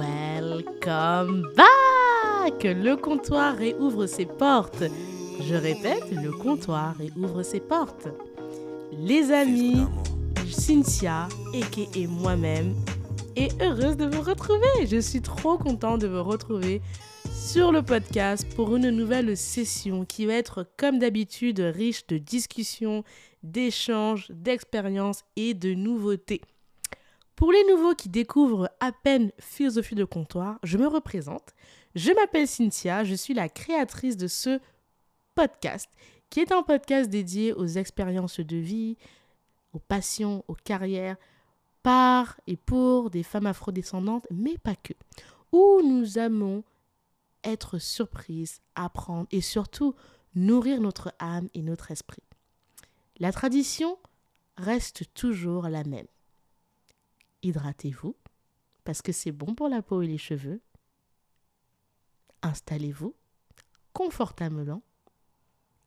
Welcome back Le comptoir réouvre ses portes. Je répète, le comptoir réouvre ses portes. Les amis, Cynthia, et moi-même, est heureuse de vous retrouver. Je suis trop contente de vous retrouver sur le podcast pour une nouvelle session qui va être comme d'habitude riche de discussions, d'échanges, d'expériences et de nouveautés. Pour les nouveaux qui découvrent à peine Philosophie de comptoir, je me représente. Je m'appelle Cynthia, je suis la créatrice de ce podcast, qui est un podcast dédié aux expériences de vie, aux passions, aux carrières, par et pour des femmes afrodescendantes, mais pas que, où nous aimons être surprises, apprendre et surtout nourrir notre âme et notre esprit. La tradition reste toujours la même hydratez-vous, parce que c'est bon pour la peau et les cheveux. Installez-vous confortablement.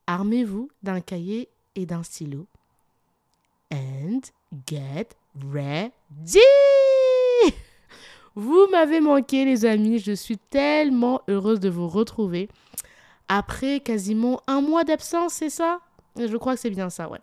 Armez-vous d'un cahier et d'un stylo. And get ready! Vous m'avez manqué les amis, je suis tellement heureuse de vous retrouver. Après quasiment un mois d'absence, c'est ça? Je crois que c'est bien ça, ouais.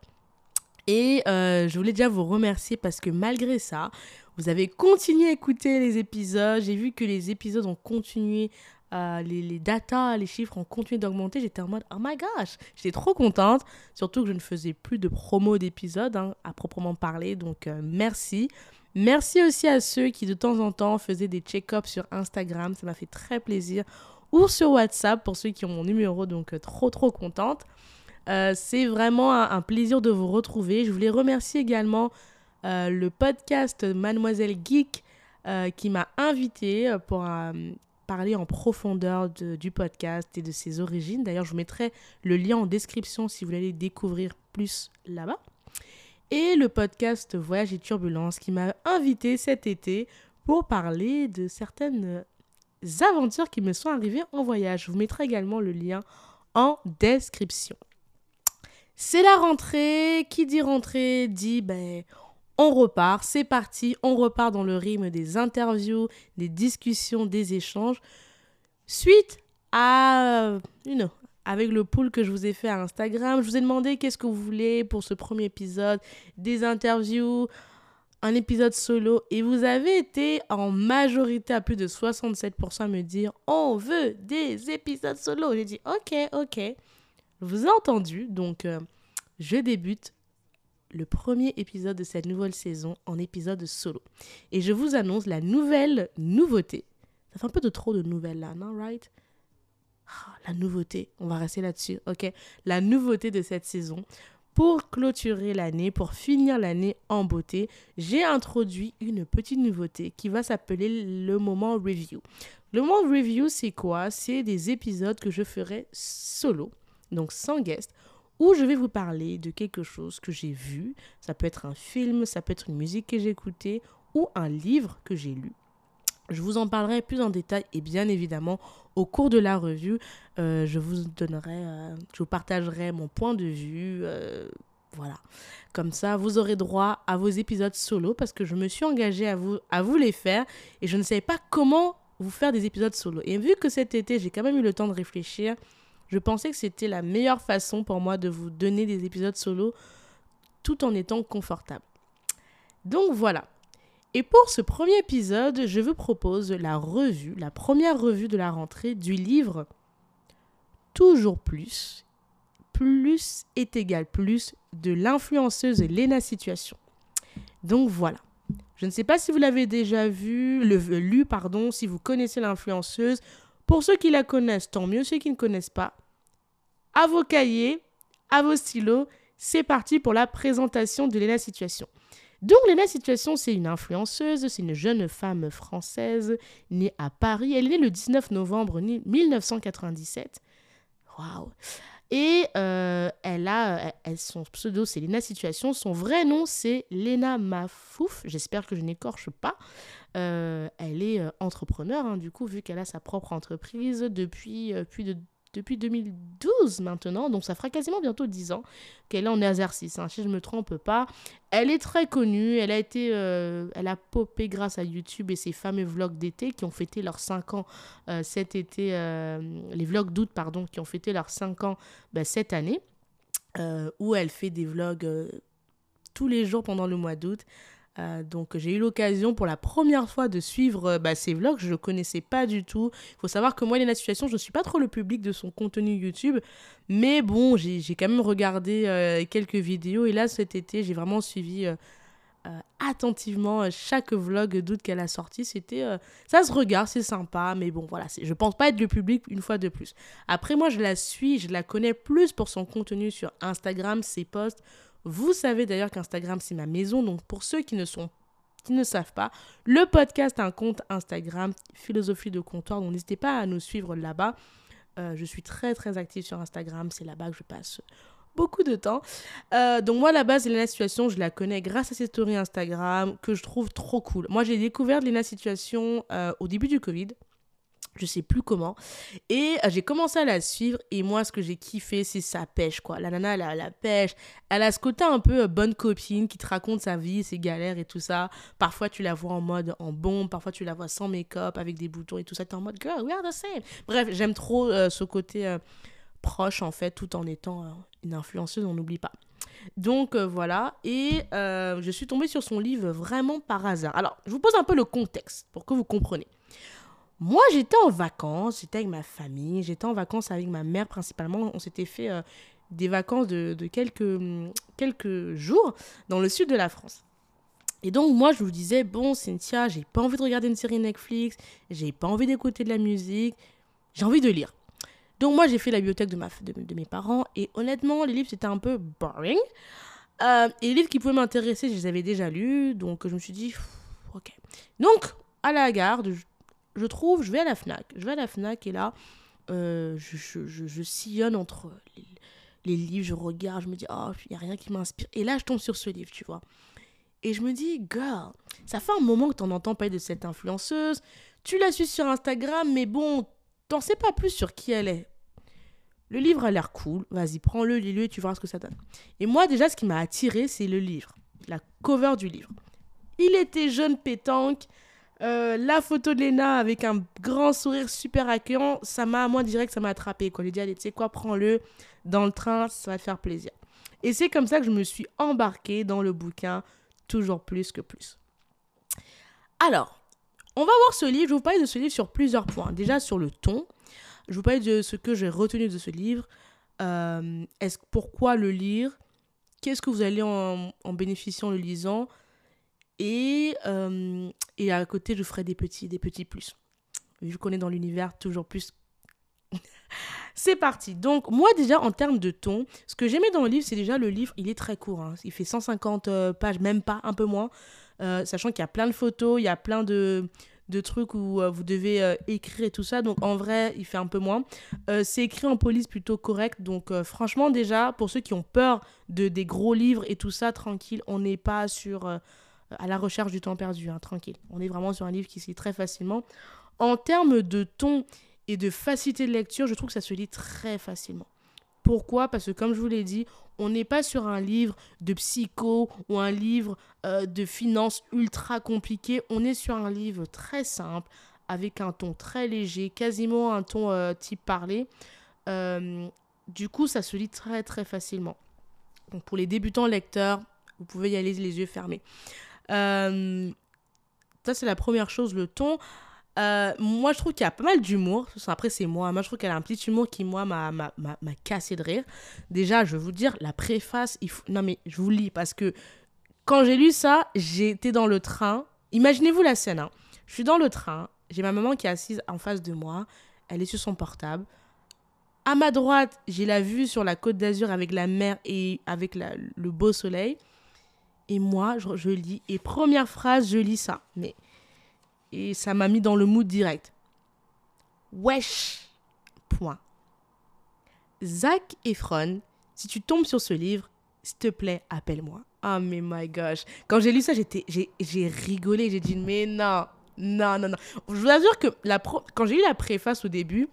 Et euh, je voulais déjà vous remercier parce que malgré ça, vous avez continué à écouter les épisodes. J'ai vu que les épisodes ont continué, euh, les, les datas, les chiffres ont continué d'augmenter. J'étais en mode, oh my gosh, j'étais trop contente. Surtout que je ne faisais plus de promo d'épisodes hein, à proprement parler. Donc euh, merci. Merci aussi à ceux qui de temps en temps faisaient des check-ups sur Instagram. Ça m'a fait très plaisir. Ou sur WhatsApp pour ceux qui ont mon numéro. Donc trop trop contente. Euh, c'est vraiment un, plaisir de vous retrouver. Je voulais remercier également euh, le podcast Mademoiselle Geek euh, qui m'a invité euh, pour parler en profondeur du podcast et de ses origines. D'ailleurs, je vous mettrai le lien en description si vous voulez découvrir plus là-bas. Et le podcast Voyage et Turbulence qui m'a invité cet été pour parler de certaines aventures qui me sont arrivées en voyage. Je vous mettrai également le lien en description. C'est la rentrée. Qui dit rentrée dit ben, on repart, c'est parti, on repart dans le rythme des interviews, des discussions, des échanges. Suite à, you know, avec le pool que je vous ai fait à Instagram, je vous ai demandé qu'est-ce que vous voulez pour ce premier épisode, des interviews, un épisode solo, et vous avez été en majorité à plus de 67% à me dire on veut des épisodes solo. J'ai dit ok, ok, vous ai entendu, donc euh, je débute le premier épisode de cette nouvelle saison en épisode solo. Et je vous annonce la nouvelle nouveauté. Ça fait un peu de trop de nouvelles là, non, right? Ah, la nouveauté, on va rester là-dessus, ok? La nouveauté de cette saison. Pour clôturer l'année, pour finir l'année en beauté, j'ai introduit une petite nouveauté qui va s'appeler le moment review. Le moment review, c'est quoi? C'est des épisodes que je ferai solo, donc sans guest, où je vais vous parler de quelque chose que j'ai vu. Ça peut être un film, ça peut être une musique que j'ai écoutée ou un livre que j'ai lu. Je vous en parlerai plus en détail et bien évidemment au cours de la revue, euh, je vous donnerai, euh, je vous partagerai mon point de vue. Euh, voilà. Comme ça, vous aurez droit à vos épisodes solo parce que je me suis engagée à vous, à vous les faire et je ne savais pas comment vous faire des épisodes solo. Et vu que cet été, j'ai quand même eu le temps de réfléchir, je pensais que c'était la meilleure façon pour moi de vous donner des épisodes solo tout en étant confortable. Donc voilà. Et pour ce premier épisode, je vous propose la revue, la première revue de la rentrée du livre Toujours plus, plus est égal plus de l'influenceuse Lena Situation. Donc voilà. Je ne sais pas si vous l'avez déjà vu, le, lu, pardon, si vous connaissez l'influenceuse. Pour ceux qui la connaissent, tant mieux. Ceux qui ne connaissent pas, à vos cahiers, à vos stylos. C'est parti pour la présentation de Léna Situation. Donc Léna Situation, c'est une influenceuse, c'est une jeune femme française née à Paris. Elle est née le 19 novembre 1997. Waouh Et euh, elle a, elle, son pseudo, c'est Léna Situation. Son vrai nom, c'est Léna Mafouf. J'espère que je n'écorche pas. Euh, elle est euh, entrepreneur, hein, du coup, vu qu'elle a sa propre entreprise depuis depuis 2012 maintenant, donc ça fera quasiment bientôt 10 ans qu'elle est en exercice, hein, si je ne me trompe pas. Elle est très connue, elle a été, euh, elle a popé grâce à YouTube et ses fameux vlogs d'été qui ont fêté leurs 5 ans euh, cet été, euh, les vlogs d'août, pardon, qui ont fêté leurs 5 ans ben, cette année, où elle fait des vlogs tous les jours pendant le mois d'août. Euh, donc j'ai eu l'occasion pour la première fois de suivre euh, bah, ses vlogs, je ne connaissais pas du tout. Il faut savoir que moi, Lena Situation, je ne suis pas trop le public de son contenu YouTube, mais bon, j'ai quand même regardé euh, quelques vidéos et là cet été, j'ai vraiment suivi attentivement chaque vlog d'août qu'elle a sorti. C'était, ça se regarde, c'est sympa, mais bon voilà, je pense pas être le public une fois de plus. Après moi, je la suis, je la connais plus pour son contenu sur Instagram, ses posts vous savez d'ailleurs qu'Instagram, c'est ma maison. Donc, pour ceux qui ne sont qui ne savent pas, le podcast un compte Instagram, Philosophie de comptoir. Donc, n'hésitez pas à nous suivre là-bas. Euh, je suis très, très active sur Instagram. C'est là-bas que je passe beaucoup de temps. Euh, donc moi, à la base, Lena Situation, je la connais grâce à ses stories Instagram que je trouve trop cool. Moi, j'ai découvert Lena Situation euh, au début du Covid je sais plus comment. Et euh, j'ai commencé à la suivre et moi ce que j'ai kiffé c'est sa pêche quoi. La nana elle a la pêche, elle a ce côté un peu bonne copine qui te raconte sa vie, ses galères et tout ça. Parfois tu la vois en mode en bombe, parfois tu la vois sans make-up avec des boutons et tout ça, tu es en mode girl, we are the same. Bref, j'aime trop ce côté proche en fait tout en étant une influenceuse, on n'oublie pas. Donc voilà, et je suis tombée sur son livre vraiment par hasard. Alors, je vous pose un peu le contexte pour que vous compreniez. Moi, j'étais en vacances, j'étais avec ma famille, j'étais en vacances avec ma mère principalement. On s'était fait euh, des vacances de, quelques, mm, quelques jours dans le sud de la France. Et donc, moi, je vous disais, bon, Cynthia, j'ai pas envie de regarder une série Netflix, j'ai pas envie d'écouter de la musique, j'ai envie de lire. Donc, moi, j'ai fait la bibliothèque de, ma, de, mes parents, et honnêtement, les livres, c'était un peu boring. Euh, et les livres qui pouvaient m'intéresser, je les avais déjà lus, donc je me suis dit, ok. Donc, à la gare, je trouve, je vais à la FNAC. Je vais à la FNAC et là, euh, je, sillonne entre les, livres, je regarde, je me dis, oh, il n'y a rien qui m'inspire. Et là, je tombe sur ce livre, tu vois. Et je me dis, girl, ça fait un moment que tu en entends parler de cette influenceuse. Tu la suis sur Instagram, mais bon, t'en sais pas plus sur qui elle est. Le livre a l'air cool. Vas-y, prends-le, lis-le et tu verras ce que ça donne. Et moi, déjà, ce qui m'a attiré, c'est le livre, la cover du livre. Il était jeune pétanque, euh, la photo de Lena avec un grand sourire super accueillant, ça m'a, moi, direct, ça m'a attrapé. Quoi. J'ai dit, allez, tu sais quoi, prends-le dans le train, ça va te faire plaisir. Et c'est comme ça que je me suis embarquée dans le bouquin, toujours plus que plus. Alors, on va voir ce livre. Je vais vous parler de ce livre sur plusieurs points. Déjà sur le ton. Je vous parler de ce que j'ai retenu de ce livre. Euh, est-ce, pourquoi le lire? Qu'est-ce que vous allez en, en bénéficier le lisant? Et, euh, et à côté, je ferai des petits, des petits plus. Vu qu'on est dans l'univers, toujours plus. c'est parti. Donc, moi, déjà, en termes de ton, ce que j'aimais dans le livre, c'est déjà le livre, il est très court. Hein. Il fait 150 euh, pages, même pas, un peu moins. Euh, sachant qu'il y a plein de photos, il y a plein de, trucs où vous devez écrire et tout ça. Donc, en vrai, il fait un peu moins. c'est écrit en police plutôt correct. Donc, franchement, déjà, pour ceux qui ont peur de, des gros livres et tout ça, tranquille, on n'est pas sur à la recherche du temps perdu, hein, tranquille. On est vraiment sur un livre qui se lit très facilement. En termes de ton et de facilité de lecture, je trouve que ça se lit très facilement. Pourquoi? Parce que comme je vous l'ai dit, on n'est pas sur un livre de psycho ou un livre euh, de finance ultra compliqué. On est sur un livre très simple, avec un ton très léger, quasiment un ton euh, type parlé. Euh, du coup, ça se lit très très facilement. Pour les débutants lecteurs, vous pouvez y aller les yeux fermés. Ça, c'est la première chose, le ton. Euh, moi, je trouve qu'il y a pas mal d'humour. Après, c'est moi. Moi, je trouve qu'elle a un petit humour qui, moi, m'a cassé de rire. Déjà, je vais vous dire, la préface, non, mais je vous lis parce que quand j'ai lu ça, j'étais dans le train. Imaginez-vous la scène. Hein. Je suis dans le train. J'ai ma maman qui est assise en face de moi. Elle est sur son portable. À ma droite, j'ai la vue sur la côte d'Azur avec la mer et avec le beau soleil. Et moi, je, lis. Et première phrase, je lis ça. Mais. Et ça m'a mis dans le mood direct. Wesh. Point. Zach Efron, si tu tombes sur ce livre, s'il te plaît, appelle-moi. Ah, oh, mais my gosh. Quand j'ai lu ça, j'étais, j'ai, rigolé. J'ai dit, mais non, non, non, non. Je vous assure que la quand j'ai lu la préface au début,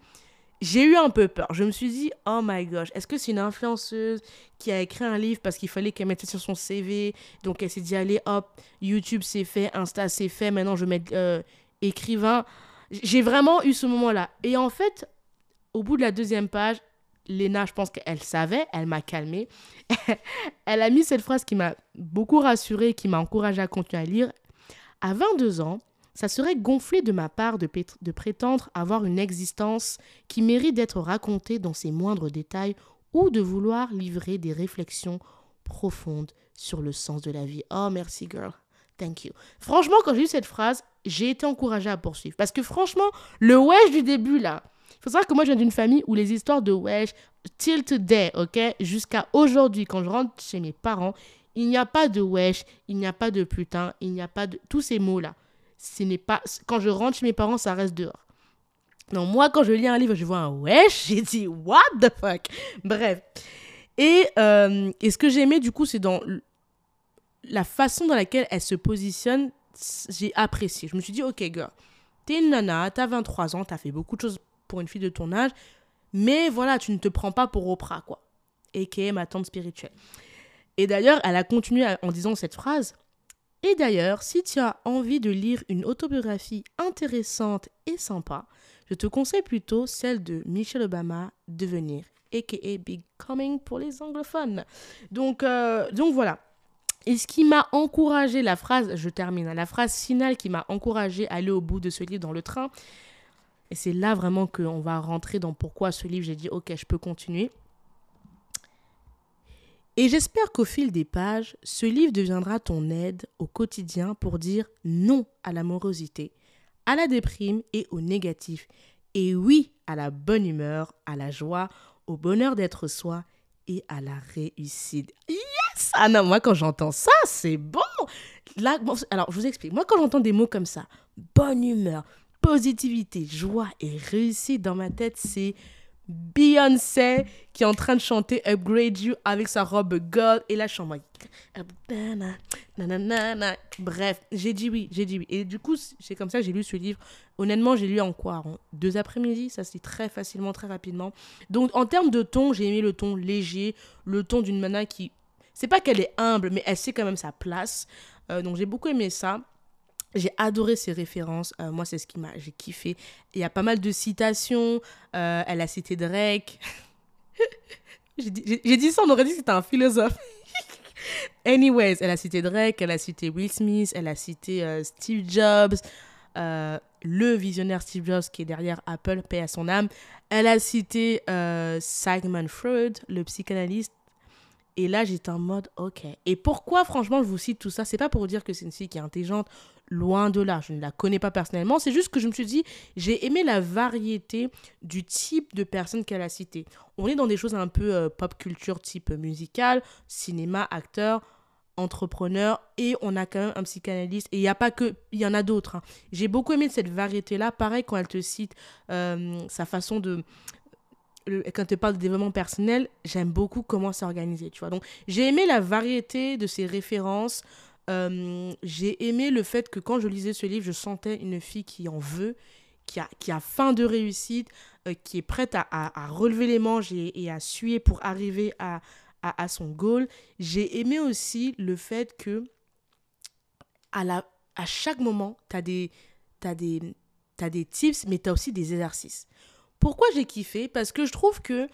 j'ai eu un peu peur. Je me suis dit, oh my gosh, est-ce que c'est une influenceuse qui a écrit un livre parce qu'il fallait qu'elle mette ça sur son CV Donc elle s'est dit, allez hop, YouTube c'est fait, Insta c'est fait, maintenant je vais mettre euh, écrivain. J'ai vraiment eu ce moment-là. Et en fait, au bout de la deuxième page, Léna, je pense qu'elle savait, elle m'a calmée. elle a mis cette phrase qui m'a beaucoup rassurée, qui m'a encouragée à continuer à lire. À 22 ans, ça serait gonflé de ma part de, prétendre avoir une existence qui mérite d'être racontée dans ses moindres détails ou de vouloir livrer des réflexions profondes sur le sens de la vie. Oh, merci, girl. Thank you. Franchement, quand j'ai eu cette phrase, j'ai été encouragée à poursuivre. Parce que franchement, le wesh du début, là, il faut savoir que moi, je viens d'une famille où les histoires de wesh, till today, ok, jusqu'à aujourd'hui, quand je rentre chez mes parents, il n'y a pas de wesh, il n'y a pas de putain, il n'y a pas de. Tous ces mots-là. Ce n'est pas. Quand je rentre chez mes parents, ça reste dehors. Donc, moi, quand je lis un livre, je vois un wesh, j'ai dit, what the fuck? Bref. Et, euh, et ce que j'ai aimé, du coup, c'est dans la façon dans laquelle elle se positionne, j'ai apprécié. Je me suis dit, ok, girl, t'es une nana, t'as 23 ans, t'as fait beaucoup de choses pour une fille de ton âge, mais voilà, tu ne te prends pas pour Oprah, quoi. Et qui est ma tante spirituelle. Et d'ailleurs, elle a continué en disant cette phrase. Et d'ailleurs, si tu as envie de lire une autobiographie intéressante et sympa, je te conseille plutôt celle de Michelle Obama, Devenir, a.k.a. Becoming pour les anglophones. Donc, euh, donc voilà. Et ce qui m'a encouragé, la phrase, je termine, la phrase finale qui m'a encouragé à aller au bout de ce livre dans le train, et c'est là vraiment qu'on va rentrer dans pourquoi ce livre, j'ai dit, ok, je peux continuer. Et j'espère qu'au fil des pages, ce livre deviendra ton aide au quotidien pour dire non à l'amorosité, à la déprime et au négatif, et oui à la bonne humeur, à la joie, au bonheur d'être soi et à la réussite. Yes Ah non, moi quand j'entends ça, c'est bon Là, Alors, je vous explique. Moi quand j'entends des mots comme ça, bonne humeur, positivité, joie et réussite dans ma tête, c'est Beyoncé qui est en train de chanter Upgrade You avec sa robe gold et la chambre. Bref, j'ai dit oui, j'ai dit oui. Et du coup, c'est comme ça que j'ai lu ce livre. Honnêtement, j'ai lu en quoi? En Deux après-midi, ça se lit très facilement, très rapidement. Donc, en termes de ton, j'ai aimé le ton léger, le ton d'une nana qui. C'est pas qu'elle est humble, mais elle sait quand même sa place. Euh, donc, j'ai beaucoup aimé ça. J'ai adoré ses références. Euh, moi, c'est ce qui m'a. J'ai kiffé. Il y a pas mal de citations. Euh, elle a cité Drake. j'ai dit, ça, on aurait dit que c'était un philosophe. Anyways, elle a cité Drake, elle a cité Will Smith, elle a cité euh, Steve Jobs, le visionnaire Steve Jobs qui est derrière Apple, paix à son âme. Elle a cité Sigmund Freud, le psychanalyste. Et là, j'étais en mode, ok. Et pourquoi, franchement, je vous cite tout ça? C'est pas pour dire que c'est une fille qui est intelligente Loin de là, je ne la connais pas personnellement. C'est juste que je me suis dit, j'ai aimé la variété du type de personnes qu'elle a citées. On est dans des choses un peu euh, pop culture type musical, cinéma, acteur, entrepreneur, et on a quand même un psychanalyste. Et il n'y a pas que, il y en a d'autres. Hein. J'ai beaucoup aimé cette variété-là. Pareil, quand elle te cite euh, sa façon de quand tu parles de développement personnel, j'aime beaucoup comment c'est organisé, tu vois. Donc, j'ai aimé la variété de ses références, euh, j'ai aimé le fait que quand je lisais ce livre, je sentais une fille qui en veut, qui a, qui a faim de réussite, euh, qui est prête à, à, relever les manches et, à suer pour arriver à, à, son goal. J'ai aimé aussi le fait que à, la, à chaque moment, tu des, des, as des tips, mais tu as aussi des exercices. Pourquoi j'ai kiffé? Parce que je trouve que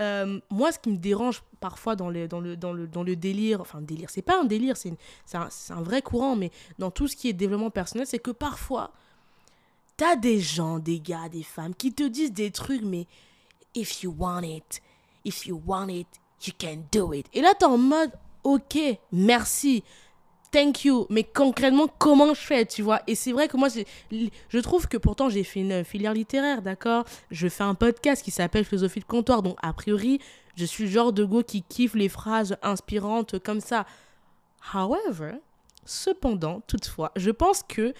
euh, moi, ce qui me dérange parfois dans le, dans le, dans le, dans le délire, enfin, délire, c'est pas un délire, c'est un, un, vrai courant, mais dans tout ce qui est développement personnel, c'est que parfois, t'as des gens, des gars, des femmes qui te disent des trucs, mais if you want it, if you want it, you can do it. Et là, t'es en mode, ok, merci thank you. Mais concrètement, comment je fais, tu vois? Et c'est vrai que moi, je trouve que pourtant, j'ai fait une filière littéraire, d'accord? Je fais un podcast qui s'appelle Philosophie de comptoir. Donc, a priori, je suis le genre de go qui kiffe les phrases inspirantes comme ça. However, cependant, toutefois, je pense que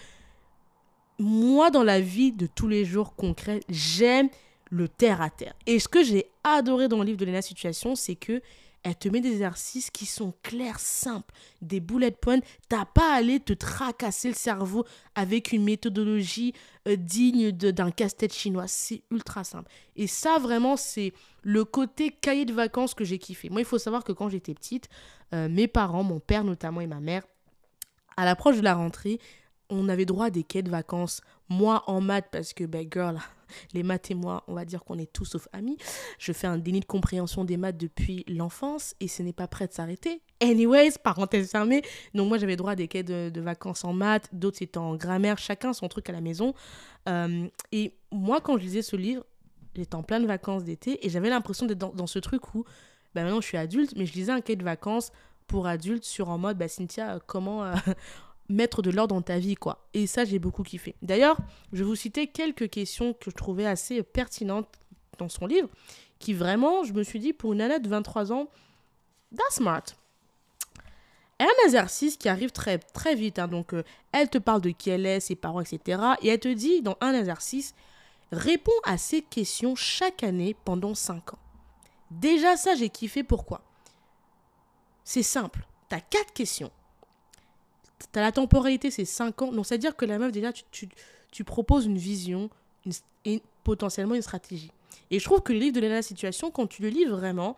moi, dans la vie de tous les jours concrets, j'aime le terre à terre. Et ce que j'ai adoré dans le livre de Lena Situation, c'est que elle te met des exercices qui sont clairs, simples, des bullet points. T'as pas à aller te tracasser le cerveau avec une méthodologie euh, digne d'un casse-tête chinois. C'est ultra simple. Et ça, vraiment, c'est le côté cahier de vacances que j'ai kiffé. Moi, il faut savoir que quand j'étais petite, euh, mes parents, mon père notamment et ma mère, à l'approche de la rentrée, on avait droit à des quais de vacances. Moi en maths, parce que, ben, girl, les maths et moi, on va dire qu'on est tous sauf amis. Je fais un déni de compréhension des maths depuis l'enfance et ce n'est pas prêt de s'arrêter. Anyways, parenthèse fermée. Donc, moi, j'avais droit à des quais de, vacances en maths, d'autres c'était en grammaire, chacun son truc à la maison. Euh, et moi, quand je lisais ce livre, j'étais en pleine vacances d'été et j'avais l'impression d'être dans, ce truc où, ben, maintenant, je suis adulte, mais je lisais un quai de vacances pour adultes sur en mode, bah, Cynthia, comment. Euh, mettre de l'ordre dans ta vie, quoi. Et ça, j'ai beaucoup kiffé. D'ailleurs, je vais vous citer quelques questions que je trouvais assez pertinentes dans son livre, qui vraiment, je me suis dit, pour une nana de 23 ans, that's smart. A un exercice qui arrive très, très vite. Hein. donc, euh, elle te parle de qui elle est, ses parents, etc. Et elle te dit, dans un exercice, réponds à ces questions chaque année pendant 5 ans. Déjà, ça, j'ai kiffé. Pourquoi? C'est simple. Tu as 4 questions T'as la temporalité, c'est 5 ans. Donc, c'est-à-dire que la meuf, déjà, tu, tu, proposes une vision et potentiellement une stratégie. Et je trouve que le livre de la situation, quand tu le lis vraiment,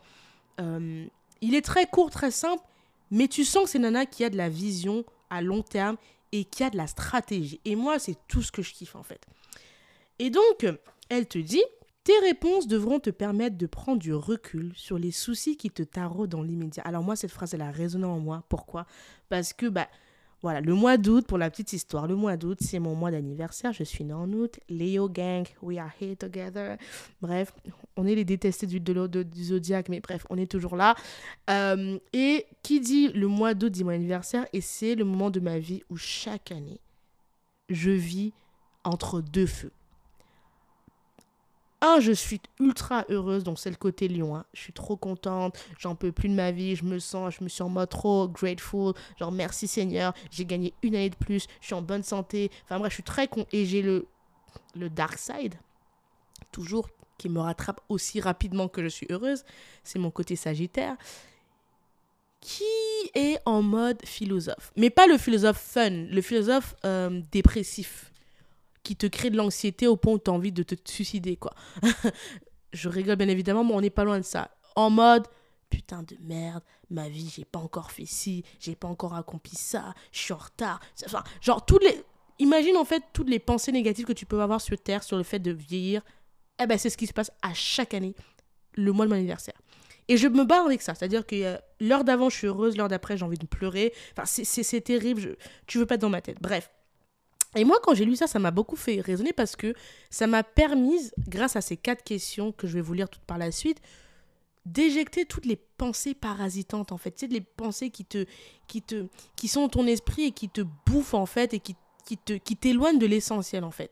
euh, il est très court, très simple, mais tu sens que c'est Nana qui a de la vision à long terme et qui a de la stratégie. Et moi, c'est tout ce que je kiffe en fait. Et donc, elle te dit, tes réponses devront te permettre de prendre du recul sur les soucis qui te taraudent dans l'immédiat. Alors moi, cette phrase, elle a résonné en moi. Pourquoi? Parce que bah, voilà, le mois d'août, pour la petite histoire, le mois d'août, c'est mon mois d'anniversaire. Je suis née en août. Leo Gang, we are here together. Bref, on est les détestés du, de, du zodiaque, mais bref, on est toujours là. Euh, et qui dit le mois d'août dit mon anniversaire, et c'est le moment de ma vie où chaque année, je vis entre deux feux je suis ultra heureuse, donc c'est le côté lion. Hein. Je suis trop contente, j'en peux plus de ma vie, je me sens, je me suis en mode trop grateful, genre merci Seigneur, j'ai gagné une année de plus, je suis en bonne santé. Enfin bref, je suis très con et j'ai le le dark side toujours qui me rattrape aussi rapidement que je suis heureuse, c'est mon côté sagittaire qui est en mode philosophe. Mais pas le philosophe fun, le philosophe euh, dépressif qui te crée de l'anxiété au point où tu as envie de te suicider, quoi. je rigole bien évidemment, mais on n'est pas loin de ça. En mode, putain de merde, ma vie, j'ai pas encore fait ci, j'ai pas encore accompli ça, je suis en retard. Enfin, genre, toutes les. Imagine en fait toutes les pensées négatives que tu peux avoir sur Terre sur le fait de vieillir. Eh ben, c'est ce qui se passe à chaque année, le mois de mon anniversaire. Et je me bats avec ça. C'est-à-dire que l'heure d'avant, je suis heureuse, l'heure d'après, j'ai envie de pleurer. Enfin, c'est terrible. Je, tu veux pas être dans ma tête. Bref. Et moi, quand j'ai lu ça, ça m'a beaucoup fait raisonner parce que ça m'a permis, grâce à ces quatre questions que je vais vous lire toutes par la suite, d'éjecter toutes les pensées parasitantes en fait, sais, les pensées qui te qui te qui sont ton esprit et qui te bouffent en fait et qui qui te qui t'éloignent de l'essentiel en fait.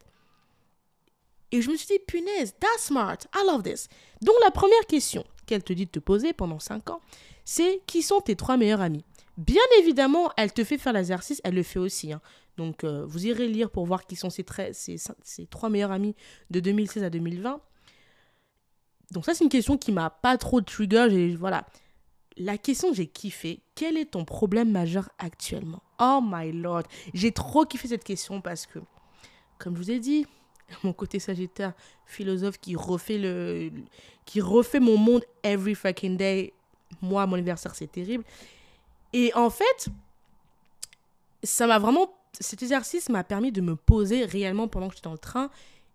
Et je me suis dit punaise, that's smart, I love this. Donc la première question qu'elle te dit de te poser pendant 5 ans, c'est qui sont tes trois meilleurs amis? Bien évidemment, elle te fait faire l'exercice, elle le fait aussi. Hein. Donc, euh, vous irez lire pour voir qui sont ses, trois meilleurs amis de 2016 à 2020. Donc, ça, c'est une question qui m'a pas trop trigger. Voilà. La question que j'ai kiffé, quel est ton problème majeur actuellement? Oh my lord. J'ai trop kiffé cette question parce que, comme je vous ai dit, mon côté sagittaire, philosophe qui refait, le, qui refait mon monde every fucking day. Moi, mon anniversaire, c'est terrible. Et en fait, ça m'a vraiment cet exercice m'a permis de me poser réellement pendant que j'étais dans le train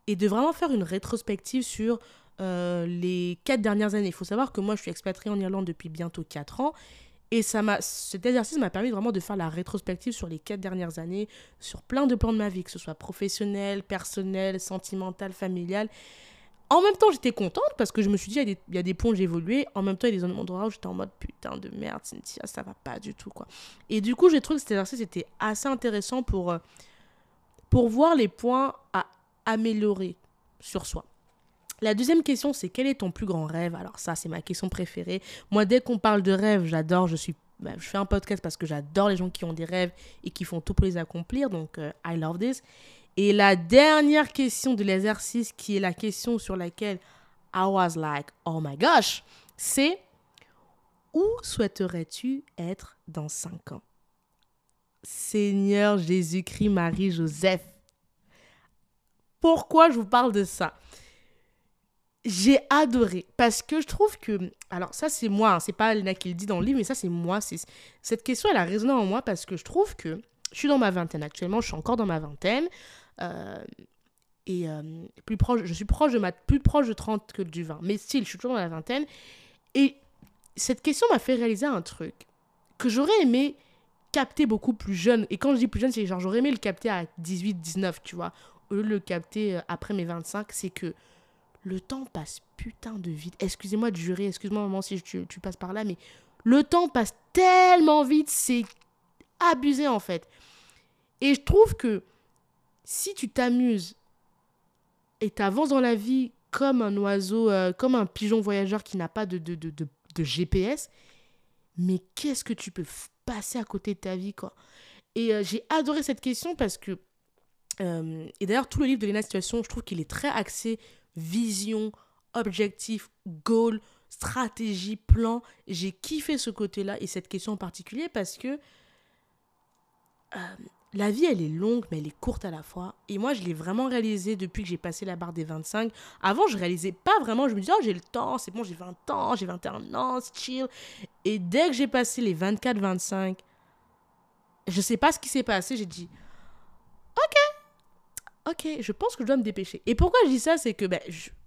et de vraiment faire une rétrospective sur euh, les quatre dernières années. Il faut savoir que moi, je suis expatriée en Irlande depuis bientôt quatre ans. Et ça m'a, cet exercice m'a permis vraiment de faire la rétrospective sur les quatre dernières années, sur plein de plans de ma vie, que ce soit professionnel, personnel, sentimental, familial. En même temps, j'étais contente parce que je me suis dit, il y a des, points où j'ai évolué. En même temps, il y a des endroits où j'étais en mode putain de merde, Cynthia, ça va pas du tout, quoi. Et du coup, j'ai trouvé que cet exercice était assez intéressant pour, euh, pour voir les points à améliorer sur soi. La deuxième question, c'est quel est ton plus grand rêve? Alors ça, c'est ma question préférée. Moi, dès qu'on parle de rêve, j'adore, je suis... Bah, je fais un podcast parce que j'adore les gens qui ont des rêves et qui font tout pour les accomplir. Donc, euh, I love this. Et la dernière question de l'exercice, qui est la question sur laquelle I was like, oh my gosh, c'est Où souhaiterais-tu être dans 5 ans? Seigneur Jésus-Christ, Marie, Joseph. Pourquoi je vous parle de ça? J'ai adoré parce que je trouve que alors ça c'est moi, hein, c'est pas Lena qui le dit dans le livre, mais ça c'est moi. Cette question elle a résonné en moi parce que je trouve que je suis dans ma vingtaine actuellement, je suis encore dans ma vingtaine. Euh, et euh, plus proche, je suis proche de ma, plus proche de 30 que du 20. Mais style, je suis toujours dans la vingtaine. Et cette question m'a fait réaliser un truc que j'aurais aimé capter beaucoup plus jeune. Et quand je dis plus jeune, c'est genre j'aurais aimé le capter à 18, 19, tu vois. Au lieu de le capter euh, après mes 25, c'est que le temps passe putain de vite. Excusez-moi de jurer, excuse-moi maman si tu, tu passes par là, mais le temps passe tellement vite, c'est abusé en fait. Et je trouve que si tu t'amuses et t'avances dans la vie comme un oiseau, euh, comme un pigeon voyageur qui n'a pas de, GPS, mais qu'est-ce que tu peux passer à côté de ta vie, quoi? Et euh, j'ai adoré cette question parce que, euh, et d'ailleurs, tout le livre de Lena Situation, je trouve qu'il est très axé vision, objectif, goal, stratégie, plan. J'ai kiffé ce côté-là et cette question en particulier parce que la vie, elle est longue, mais elle est courte à la fois. Et moi, je l'ai vraiment réalisé depuis que j'ai passé la barre des 25. Avant, je réalisais pas vraiment. Je me disais, oh, j'ai le temps, c'est bon, j'ai 20 ans, j'ai 21 ans, c'est chill. Et dès que j'ai passé les 24-25, je sais pas ce qui s'est passé, j'ai dit, ok, ok, je pense que je dois me dépêcher. Et pourquoi je dis ça, c'est que ben,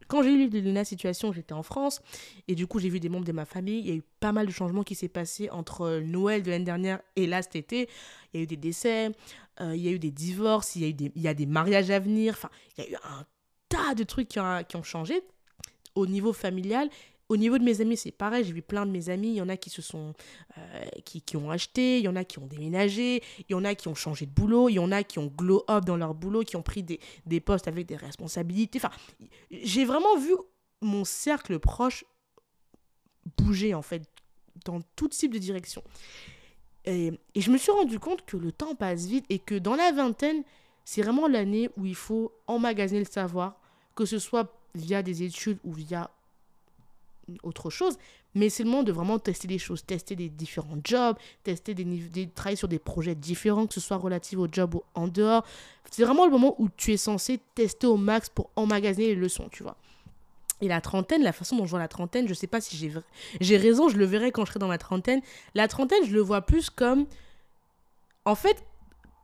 quand j'ai lu la Situation, j'étais en France et du coup j'ai vu des membres de ma famille. Il y a eu pas mal de changements qui s'est passé entre Noël de l'année dernière et là cet été. Il y a eu des décès, euh, il y a eu des divorces, il y a eu des, mariages à venir. Enfin, il y a eu un tas de trucs qui ont changé au niveau familial au niveau de mes amis, c'est pareil. J'ai vu plein de mes amis. Il y en a qui se sont, euh, qui, qui, ont acheté, il y en a qui ont déménagé, il y en a qui ont changé de boulot, il y en a qui ont glow up dans leur boulot, qui ont pris des, des postes avec des responsabilités. Enfin, j'ai vraiment vu mon cercle proche bouger en fait dans tout type de direction. Et, et je me suis rendu compte que le temps passe vite et que dans la vingtaine, c'est vraiment l'année où il faut emmagasiner le savoir, que ce soit via des études ou via autre chose, mais c'est le moment de vraiment tester des choses, tester des différents jobs, tester des, des travailler sur des projets différents, que ce soit relatif au job ou en dehors. C'est vraiment le moment où tu es censé tester au max pour emmagasiner les leçons, tu vois. Et la trentaine, la façon dont je vois la trentaine, je sais pas si j'ai j'ai raison, je le verrai quand je serai dans ma trentaine. La trentaine, je le vois plus comme en fait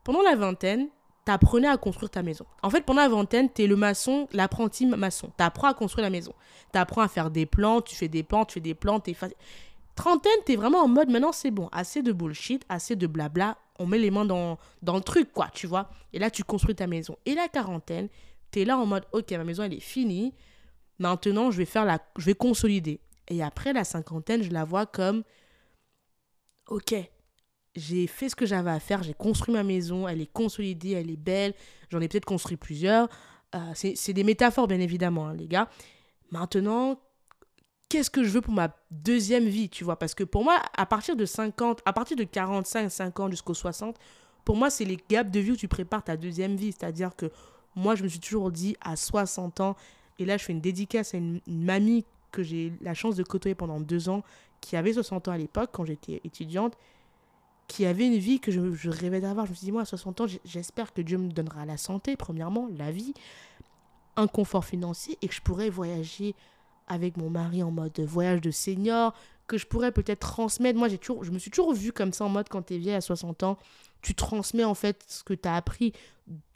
pendant la vingtaine, t'apprenais à construire ta maison. En fait, pendant la vingtaine, t'es le maçon, l'apprenti maçon. T'apprends à construire la maison. T'apprends à faire des plans, tu fais des plans, tu fais des plans, t'es Trentaine, t'es vraiment en mode, maintenant c'est bon, assez de bullshit, assez de blabla, on met les mains dans, dans le truc, quoi, tu vois. Et là, tu construis ta maison. Et la quarantaine, t'es là en mode, ok, ma maison, elle est finie. Maintenant, je vais faire la... Je vais consolider. Et après, la cinquantaine, je la vois comme, ok, j'ai fait ce que j'avais à faire, j'ai construit ma maison, elle est consolidée, elle est belle, j'en ai peut-être construit plusieurs. Euh, c'est des métaphores, bien évidemment, hein, les gars. Maintenant, qu'est-ce que je veux pour ma deuxième vie, tu vois? Parce que pour moi, à partir de 50, à partir de 45, 50 jusqu'aux 60, pour moi, c'est les gaps de vie où tu prépares ta deuxième vie. C'est-à-dire que moi, je me suis toujours dit à 60 ans, et là, je fais une dédicace à une mamie que j'ai la chance de côtoyer pendant deux ans, qui avait 60 ans à l'époque, quand j'étais étudiante, qui avait une vie que je, rêvais d'avoir. Je me suis dit, moi, à 60 ans, j'espère que Dieu me donnera la santé, premièrement, la vie, un confort financier et que je pourrais voyager avec mon mari en mode voyage de senior, que je pourrais peut-être transmettre. Moi, toujours, je me suis toujours vue comme ça en mode quand tu es vieille à 60 ans, tu transmets en fait ce que tu as appris,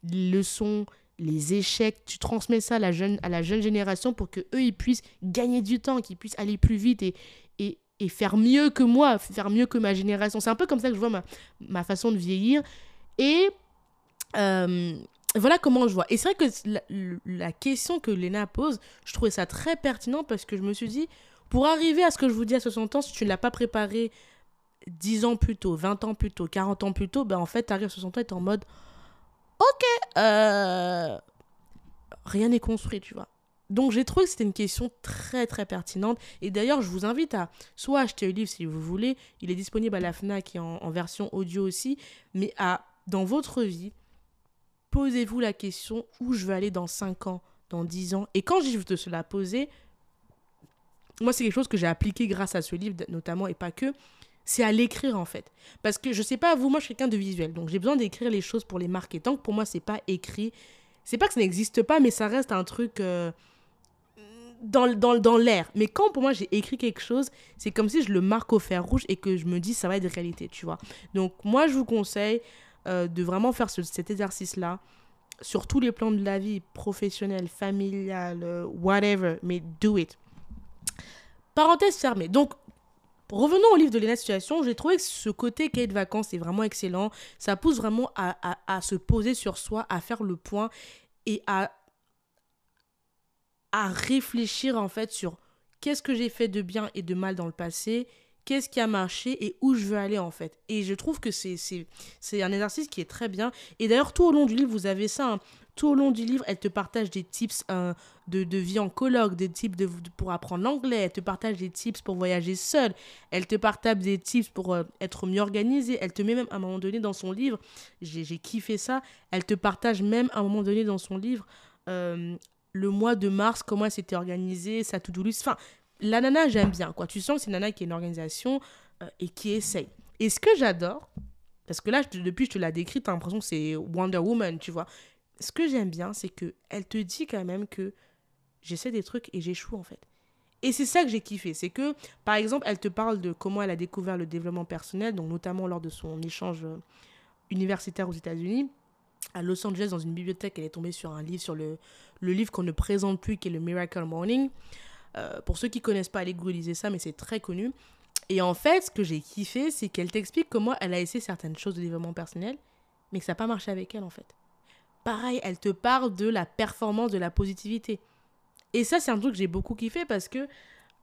les leçons, les échecs, tu transmets ça à la jeune, à la jeune génération pour que eux ils puissent gagner du temps, qu'ils puissent aller plus vite et, et, faire mieux que moi, faire mieux que ma génération. C'est un peu comme ça que je vois ma, ma façon de vieillir. Et euh, voilà comment je vois. Et c'est vrai que la, question que Léna pose, je trouvais ça très pertinent parce que je me suis dit, pour arriver à ce que je vous dis à 60 ans, si tu ne l'as pas préparé 10 ans plus tôt, 20 ans plus tôt, 40 ans plus tôt, ben en fait, tu arrives à 60 ans et tu en mode, ok, euh, rien n'est construit, tu vois. Donc j'ai trouvé que c'était une question très très pertinente. Et d'ailleurs, je vous invite à soit acheter le livre si vous voulez, il est disponible à la FNAC et en, version audio aussi, mais à, dans votre vie, posez-vous la question où je veux aller dans 5 ans, dans 10 ans? Et quand je vais te la poser, moi, c'est quelque chose que j'ai appliqué grâce à ce livre, notamment, et pas que, c'est à l'écrire, en fait. Parce que je sais pas, vous, moi, je suis quelqu'un de visuel, donc j'ai besoin d'écrire les choses pour les marquer. Tant que pour moi, c'est pas écrit, c'est pas que ça n'existe pas, mais ça reste un truc. Euh, dans, dans, dans l'air. Mais quand pour moi j'ai écrit quelque chose, c'est comme si je le marque au fer rouge et que je me dis ça va être réalité, tu vois. Donc moi je vous conseille euh, de vraiment faire cet exercice-là sur tous les plans de la vie, professionnel, familial, euh, whatever, mais do it. Parenthèse fermée. Donc, revenons au livre de Léna Situation. J'ai trouvé que ce côté cahier de vacances est vraiment excellent. Ça pousse vraiment à, à, à, se poser sur soi, à faire le point et à, à réfléchir en fait sur qu'est-ce que j'ai fait de bien et de mal dans le passé qu'est-ce qui a marché et où je veux aller en fait. Et je trouve que c'est, c'est, un exercice qui est très bien. Et d'ailleurs, tout au long du livre, vous avez ça. Hein. Tout au long du livre, elle te partage des tips euh, de, de, vie en colloque, des tips de, pour apprendre l'anglais, elle te partage des tips pour voyager seule, elle te partage des tips pour euh, être mieux organisée, elle te met même à un moment donné dans son livre, j'ai, j'ai kiffé ça, elle te partage même à un moment donné dans son livre euh, le mois de mars, comment elle s'était organisée, sa to-do list. Enfin, la nana, j'aime bien, quoi. Tu sens que c'est une nana qui est une organisation euh, et qui essaye. Et ce que j'adore, parce que là, depuis je te l'ai décrit, t'as l'impression que c'est Wonder Woman, tu vois. Ce que j'aime bien, c'est que elle te dit quand même que j'essaie des trucs et j'échoue, en fait. Et c'est ça que j'ai kiffé. C'est que, par exemple, elle te parle de comment elle a découvert le développement personnel, donc notamment lors de son échange euh, universitaire aux États-Unis. À Los Angeles, dans une bibliothèque, elle est tombée sur un livre, sur le, le livre qu'on ne présente plus, qui est le Miracle Morning. Euh, pour ceux qui connaissent pas, allez googliser ça, mais c'est très connu. Et en fait, ce que j'ai kiffé, c'est qu'elle t'explique comment elle a essayé certaines choses de développement personnel, mais que ça n'a pas marché avec elle, en fait. Pareil, elle te parle de la performance, de la positivité. Et ça, c'est un truc que j'ai beaucoup kiffé parce que,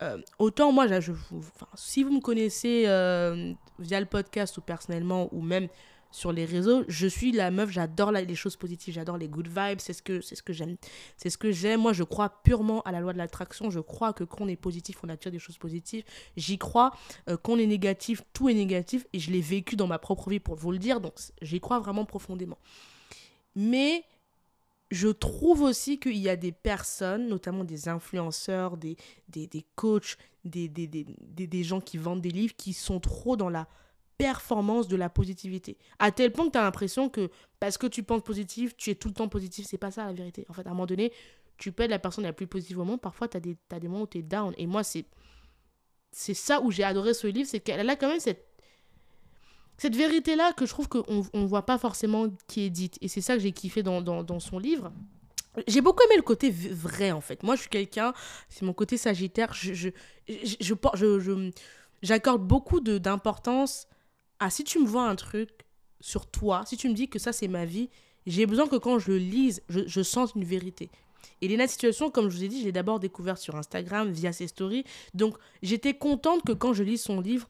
euh, autant moi, je, si vous me connaissez euh, via le podcast ou personnellement, ou même sur les réseaux, je suis la meuf, j'adore les choses positives, j'adore les good vibes, c'est ce que c'est ce que j'aime. C'est ce que j'aime. Moi, je crois purement à la loi de l'attraction, je crois que quand on est positif, on attire des choses positives. J'y crois euh, quand on est négatif, tout est négatif et je l'ai vécu dans ma propre vie pour vous le dire, donc j'y crois vraiment profondément. Mais je trouve aussi qu'il y a des personnes, notamment des influenceurs, des, des, des coachs, des, des, des, des gens qui vendent des livres, qui sont trop dans la performance de la positivité. À tel point que tu as l'impression que parce que tu penses positif, tu es tout le temps positif. C'est pas ça la vérité. En fait, à un moment donné, tu peux être la personne la plus positive au monde. Parfois, tu as des, as des moments où tu es down. Et moi, c'est c'est ça où j'ai adoré ce livre. C'est qu'elle a quand même cette, cette vérité-là que je trouve qu'on ne voit pas forcément qui est dite. Et c'est ça que j'ai kiffé dans, dans, son livre. J'ai beaucoup aimé le côté vrai, en fait. Moi, je suis quelqu'un, c'est mon côté sagittaire. Je, je, je, je j'accorde beaucoup d'importance ah, si tu me vois un truc sur toi, si tu me dis que ça c'est ma vie, j'ai besoin que quand je le lise, je, je sente une vérité. Et Lena Situation, comme je vous ai dit, je l'ai d'abord découvert sur Instagram via ses stories. Donc j'étais contente que quand je lis son livre,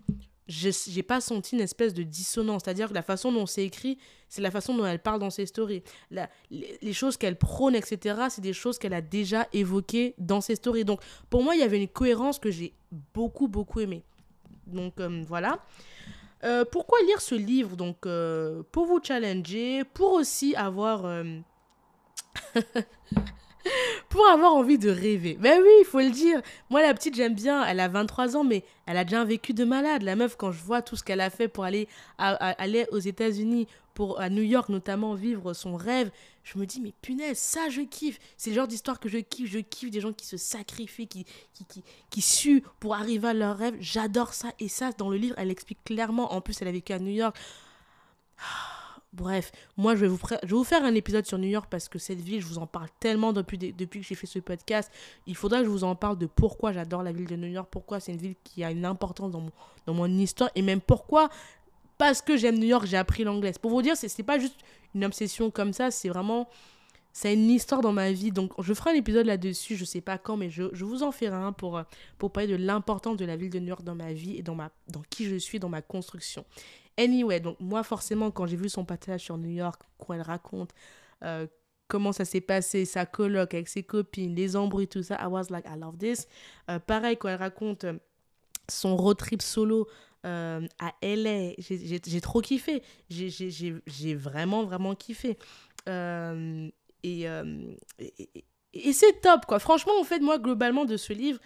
je n'ai pas senti une espèce de dissonance. C'est-à-dire que la façon dont c'est écrit, c'est la façon dont elle parle dans ses stories. La, les, choses qu'elle prône, etc., c'est des choses qu'elle a déjà évoquées dans ses stories. Donc pour moi, il y avait une cohérence que j'ai beaucoup, beaucoup aimée. Donc euh, voilà. Euh, pourquoi lire ce livre Donc, euh, pour vous challenger, pour aussi avoir. Euh, pour avoir envie de rêver? Ben oui, il faut le dire. Moi, la petite, j'aime bien. Elle a 23 ans, mais elle a déjà un vécu de malade. La meuf, quand je vois tout ce qu'elle a fait pour aller, aller aux États-Unis, pour à New York notamment, vivre son rêve, je me dis, mais punaise, ça, je kiffe. C'est le genre d'histoire que je kiffe. Je kiffe des gens qui se sacrifient, qui, qui, qui, suent pour arriver à leur rêve. J'adore ça. Et ça, dans le livre, elle explique clairement. En plus, elle a vécu à New York. Bref, moi je vais, vous je vais faire un épisode sur New York parce que cette ville, je vous en parle tellement depuis, depuis que j'ai fait ce podcast. Il faudra que je vous en parle de pourquoi j'adore la ville de New York, pourquoi c'est une ville qui a une importance dans mon, dans mon histoire et même pourquoi, parce que j'aime New York, j'ai appris l'anglais. Pour vous dire, c'est pas juste une obsession comme ça, c'est vraiment. C'est une histoire dans ma vie. Donc, je ferai un épisode là-dessus, je sais pas quand, mais je, vous en ferai un pour, pour parler de l'importance de la ville de New York dans ma vie et dans, ma, dans qui je suis, dans ma construction. Anyway, donc moi forcément quand j'ai vu son passage sur New York, quand elle raconte euh, comment ça s'est passé, sa coloc avec ses copines, les embrouilles, tout ça, I was like, I love this. Euh, pareil, quand elle raconte euh, son road trip solo à LA, j'ai trop kiffé. J'ai vraiment, vraiment kiffé. et, et, et c'est top, quoi. Franchement, en fait, moi, globalement, de ce livre,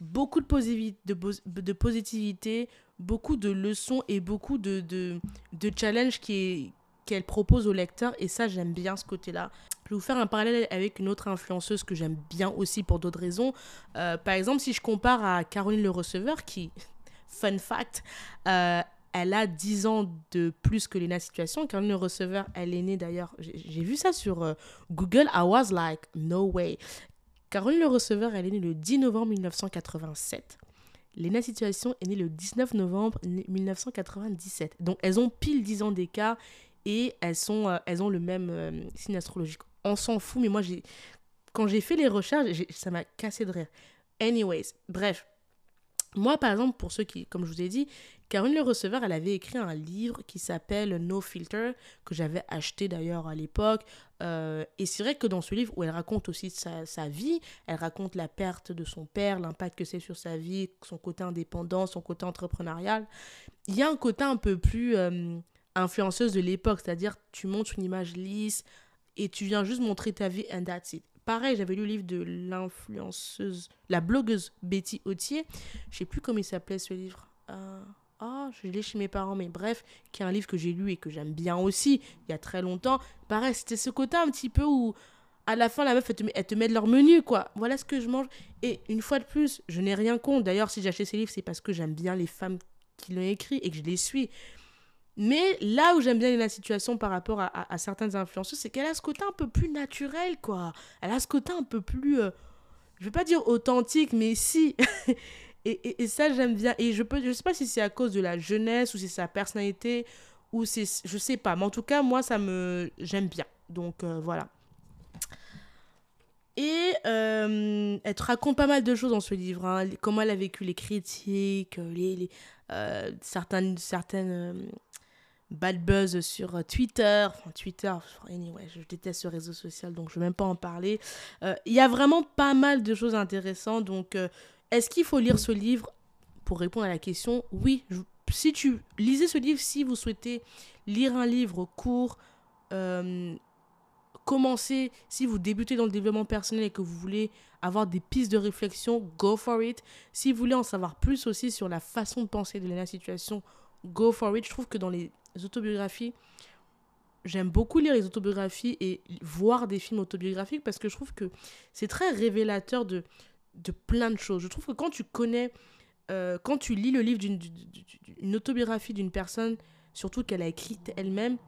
beaucoup de, positivité, de, positivité, beaucoup de leçons et beaucoup de, de, de challenges qu'elle propose au lecteur. Et ça, j'aime bien ce côté-là. Je vais vous faire un parallèle avec une autre influenceuse que j'aime bien aussi pour d'autres raisons. Euh, par exemple, si je compare à Caroline Le Receveur, qui, fun fact, euh, elle a 10 ans de plus que Lena Situation. Caroline Le Receveur, elle est née d'ailleurs, j'ai vu ça sur euh, Google, I was like, no way. Caroline Le Receveur, elle est née le 10 novembre 1987. Lena Situation est née le 19 novembre 1997. Donc elles ont pile 10 ans d'écart et elles, sont, euh, elles ont le même signe astrologique. On s'en fout, mais moi, quand j'ai fait les recherches, ça m'a cassé de rire. Anyways, bref. Moi, par exemple, pour ceux qui, comme je vous ai dit, Caroline Le Receveur, elle avait écrit un livre qui s'appelle No Filter, que j'avais acheté d'ailleurs à l'époque. Euh, et c'est vrai que dans ce livre, où elle raconte aussi sa, vie, elle raconte la perte de son père, l'impact que c'est sur sa vie, son côté indépendant, son côté entrepreneurial, il y a un côté un peu plus euh, influenceuse de l'époque, c'est-à-dire tu montres une image lisse et tu viens juste montrer ta vie and that's it. Pareil, j'avais lu le livre de l'influenceuse, la blogueuse Betty Autier. Je sais plus comment il s'appelait ce livre. Euh, ah, je l'ai chez mes parents, mais bref, qui est un livre que j'ai lu et que j'aime bien aussi, il y a très longtemps. Pareil, c'était ce côté un petit peu où, à la fin, la meuf, elle te met de leur menu, quoi. Voilà ce que je mange. Et une fois de plus, je n'ai rien contre. D'ailleurs, si j'achète ces livres, c'est parce que j'aime bien les femmes qui l'ont écrit et que je les suis. Mais là où j'aime bien la situation par rapport à, à, certaines influenceuses, c'est qu'elle a ce côté un peu plus naturel, quoi. Elle a ce côté un peu plus, euh, je vais pas dire authentique, mais si. et, et, ça, j'aime bien. Et je peux, je sais pas si c'est à cause de la jeunesse ou si c'est sa personnalité ou c'est, je sais pas. Mais en tout cas, moi, ça me, j'aime bien. Donc euh, voilà. Et euh, elle te raconte pas mal de choses dans ce livre. Hein. Comment elle a vécu les critiques, les, les certaines, certaines bad buzz sur euh, Twitter. Enfin, Twitter, anyway, je déteste ce réseau social, donc je ne vais même pas en parler. Euh, il y a vraiment pas mal de choses intéressantes. Donc, euh, est-ce qu'il faut lire ce livre? Pour répondre à la question, oui. si tu lisez ce livre, si vous souhaitez lire un livre court, commencer, si vous débutez dans le développement personnel et que vous voulez avoir des pistes de réflexion, go for it. Si vous voulez en savoir plus aussi sur la façon de penser de la situation, go for it. Je trouve que dans les autobiographies, j'aime beaucoup lire les autobiographies et voir des films autobiographiques parce que je trouve que c'est très révélateur de, de plein de choses. Je trouve que quand tu connais, euh, quand tu lis le livre d'une autobiographie d'une personne, surtout qu'elle a écrite elle-même,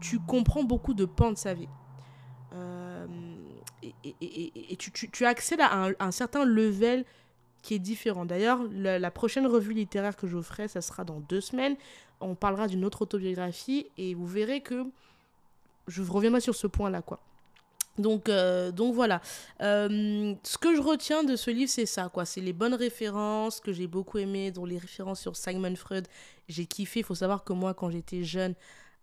tu comprends beaucoup de pans de sa vie. Euh, et, tu, tu, à un, certain level qui est différent. D'ailleurs, la, prochaine revue littéraire que je ferai, ça sera dans deux semaines. On parlera d'une autre autobiographie et vous verrez que je reviendrai sur ce point-là, quoi. Donc, euh, donc voilà. Euh, ce que je retiens de ce livre, c'est ça, quoi. C'est les bonnes références que j'ai beaucoup aimées, dont les références sur Simon Freud. J'ai kiffé. Il faut savoir que moi, quand j'étais jeune,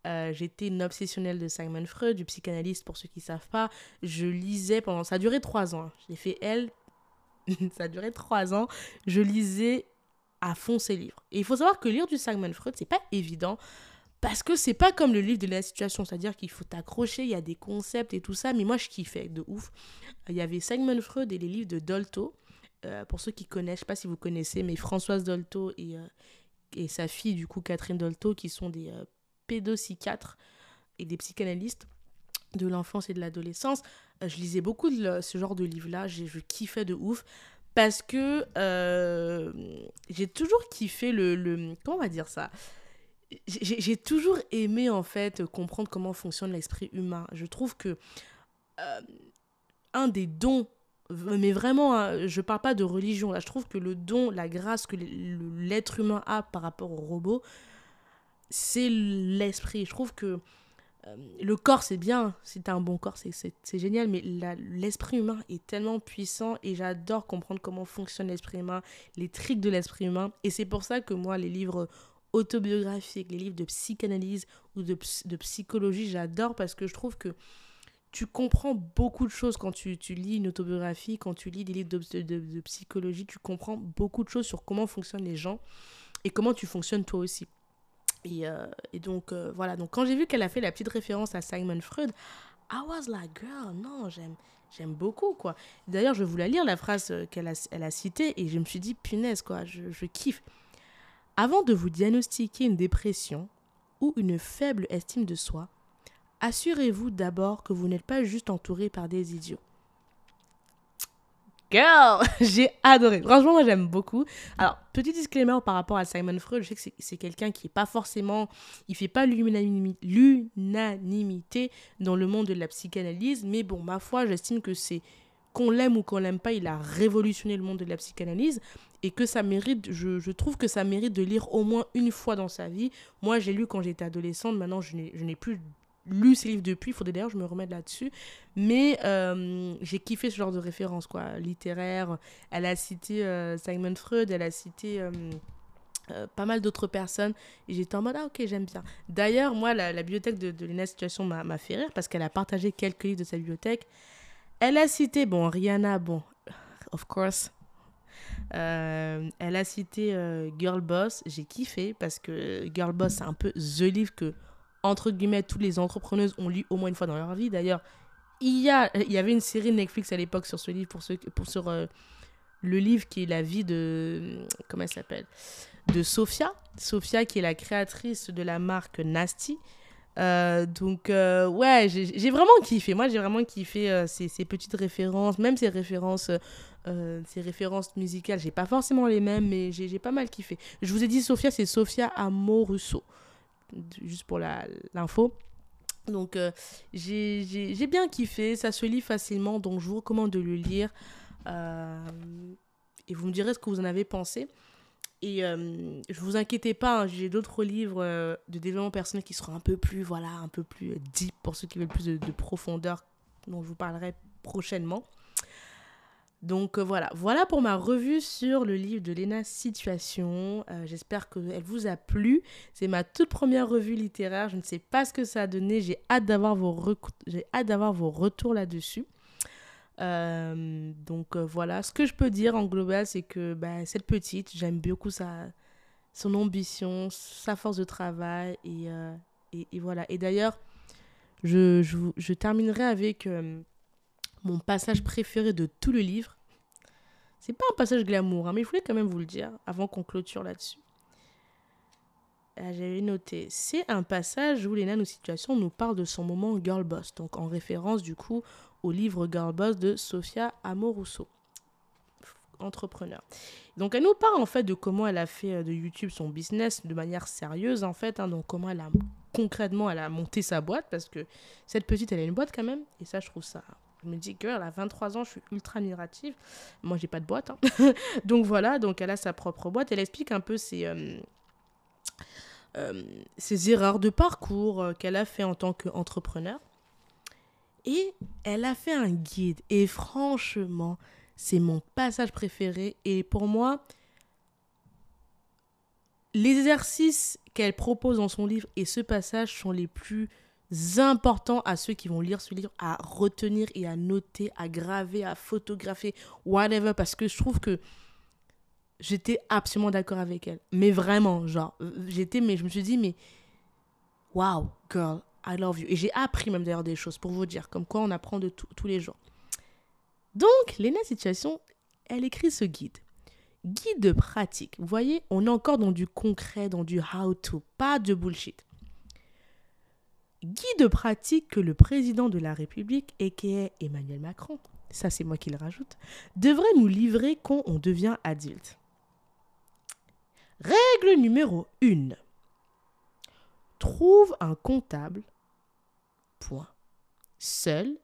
euh, j'étais une obsessionnelle de Simon Freud, du psychanalyste pour ceux qui ne savent pas. Je lisais pendant. Ça a duré trois ans. J'ai fait elle, ça a duré trois ans, je lisais à fond ces livres. Et il faut savoir que lire du Simon Freud, c'est pas évident parce que c'est pas comme le livre de la situation, c'est-à-dire qu'il faut t'accrocher, il y a des concepts et tout ça, mais moi je kiffais de ouf. Il y avait Simon Freud et les livres de Dolto. Euh, pour ceux qui connaissent, je sais pas si vous connaissez, mais Françoise Dolto et, euh, et sa fille, du coup, Catherine Dolto, qui sont des euh, pédopsychiatres et des psychanalystes de l'enfance et de l'adolescence. Je lisais beaucoup de ce genre de livres-là, je kiffais de ouf. Parce que euh, j'ai toujours kiffé le, le, Comment on va dire ça? J'ai toujours aimé, en fait, comprendre comment fonctionne l'esprit humain. Je trouve que euh, un des dons mais vraiment, hein, je parle pas de religion. Là, je trouve que le don, la grâce que l'être humain a par rapport au robot, c'est l'esprit. Je trouve que euh, le corps, c'est bien, si t'as un bon corps, c'est génial, mais l'esprit humain est tellement puissant et j'adore comprendre comment fonctionne l'esprit humain, les tricks de l'esprit humain. Et c'est pour ça que moi, les livres autobiographiques, les livres de psychanalyse ou de, psychologie, j'adore parce que je trouve que tu comprends beaucoup de choses quand tu, lis une autobiographie, quand tu lis des livres de psychologie, tu comprends beaucoup de choses sur comment fonctionnent les gens et comment tu fonctionnes toi aussi. Et, euh, et donc, euh, voilà. Donc, quand j'ai vu qu'elle a fait la petite référence à Simon Freud, I was like, girl, non, j'aime, j'aime beaucoup, quoi. D'ailleurs, je voulais lire la phrase qu'elle a, a citée et je me suis dit, punaise, quoi, je, je kiffe. Avant de vous diagnostiquer une dépression ou une faible estime de soi, assurez-vous d'abord que vous n'êtes pas juste entouré par des idiots. Girl, j'ai adoré. Franchement, moi j'aime beaucoup. Alors, petit disclaimer par rapport à Simon Freud, je sais que c'est quelqu'un qui est pas forcément, il fait pas l'unanimité dans le monde de la psychanalyse, mais bon, ma foi, j'estime que c'est qu'on l'aime ou qu'on l'aime pas, il a révolutionné le monde de la psychanalyse et que ça mérite, je, je, trouve que ça mérite de lire au moins une fois dans sa vie. Moi, j'ai lu quand j'étais adolescente, maintenant je n'ai plus lu ces livres depuis, il faudrait d'ailleurs je me remette là-dessus. Mais euh, j'ai kiffé ce genre de référence, quoi, littéraire. Elle a cité euh, Simon Freud, elle a cité euh, pas mal d'autres personnes. Et j'étais en mode, ah ok, j'aime bien. D'ailleurs, moi, la, bibliothèque de, de Situation m'a fait rire parce qu'elle a partagé quelques livres de sa bibliothèque. Elle a cité, bon, Rihanna, bon, of course. elle a cité Girl Boss, j'ai kiffé parce que Girl Boss, c'est un peu the livre que entre guillemets, toutes les entrepreneuses ont lu au moins une fois dans leur vie. D'ailleurs, il y, a, il y avait une série Netflix à l'époque sur ce livre, pour, ceux, pour sur euh, le livre qui est la vie de. Comment elle s'appelle? De Sophia. Sophia, qui est la créatrice de la marque Nasty. Euh, donc, euh, ouais, j'ai vraiment kiffé. Moi, j'ai vraiment kiffé ces, ces, petites références, même ces références. ces références musicales, j'ai pas forcément les mêmes, mais j'ai pas mal kiffé. Je vous ai dit, Sophia, c'est Sophia Amoruso juste pour l'info. Donc euh, j'ai bien kiffé, ça se lit facilement, donc je vous recommande de le lire. Euh, et vous me direz ce que vous en avez pensé. Et euh, je vous inquiétez pas, hein, j'ai d'autres livres de développement personnel qui seront un peu plus, voilà, un peu plus deep pour ceux qui veulent plus de, de profondeur, dont je vous parlerai prochainement. Donc euh, voilà, voilà pour ma revue sur le livre de Léna Situation. Euh, j'espère qu'elle vous a plu. C'est ma toute première revue littéraire. Je ne sais pas ce que ça a donné. J'ai hâte d'avoir vos, retours là-dessus. Euh, donc voilà, ce que je peux dire en global, c'est que bah, cette petite, j'aime beaucoup sa, son ambition, sa force de travail. Et, voilà. Et d'ailleurs, je, terminerai avec mon passage préféré de tout le livre. C'est pas un passage glamour, hein, mais je voulais quand même vous le dire avant qu'on clôture là-dessus. Ah, j'avais noté, c'est un passage où Léna, nos situations, nous parle de son moment girl boss, donc en référence du coup au livre Girl Boss de Sofia Amoruso, entrepreneur. Donc elle nous parle en fait de comment elle a fait euh, de YouTube son business de manière sérieuse en fait, hein, donc comment elle a concrètement elle a monté sa boîte parce que cette petite elle a une boîte quand même et ça je trouve ça je me dis, girl, à 23 ans, je suis ultra admirative. Moi, j'ai pas de boîte. Hein. donc voilà, donc elle a sa propre boîte. Elle explique un peu ses, euh, euh, ses erreurs de parcours euh, qu'elle a fait en tant qu'entrepreneur. Et elle a fait un guide. Et franchement, c'est mon passage préféré. Et pour moi, les exercices qu'elle propose dans son livre et ce passage sont les plus importants à ceux qui vont lire ce livre à retenir et à noter, à graver, à photographier, whatever, parce que je trouve que j'étais absolument d'accord avec elle. Mais vraiment, genre, j'étais, mais je me suis dit, mais wow, girl, I love you. Et j'ai appris même d'ailleurs des choses pour vous dire, comme quoi on apprend de tous les jours. Donc, Léna Situation, elle écrit ce guide. Guide de pratique. Vous voyez, on est encore dans du concret, dans du how-to, pas de bullshit guide pratique que le président de la République, a.k.a. Emmanuel Macron, ça c'est moi qui le rajoute, devrait nous livrer quand on devient adulte. Règle numéro 1. Trouve un comptable. Point. Seul,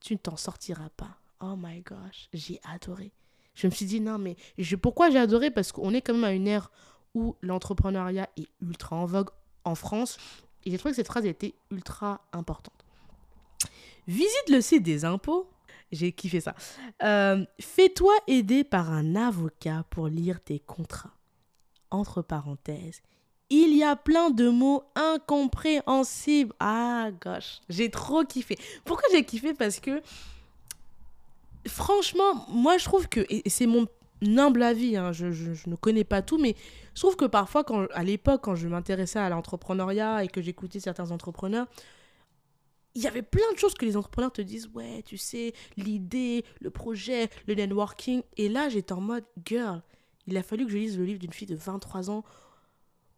tu ne t'en sortiras pas. Oh my gosh, j'ai adoré. Je me suis dit, non, mais pourquoi j'ai adoré? Parce qu'on est quand même à une ère où l'entrepreneuriat est ultra en vogue en France, et j'ai trouvé que cette phrase était ultra importante. Visite le site des impôts. J'ai kiffé ça. Euh, fais-toi aider par un avocat pour lire tes contrats. Entre parenthèses, il y a plein de mots incompréhensibles. Ah, gosh, j'ai trop kiffé. Pourquoi j'ai kiffé? Parce que, franchement, moi, je trouve que, c'est mon humble avis, hein, je, ne connais pas tout, mais je trouve que parfois, quand, à l'époque, quand je m'intéressais à l'entrepreneuriat et que j'écoutais certains entrepreneurs, il y avait plein de choses que les entrepreneurs te disent, ouais, tu sais, l'idée, le projet, le networking. Et là, j'étais en mode, girl, il a fallu que je lise le livre d'une fille de 23 ans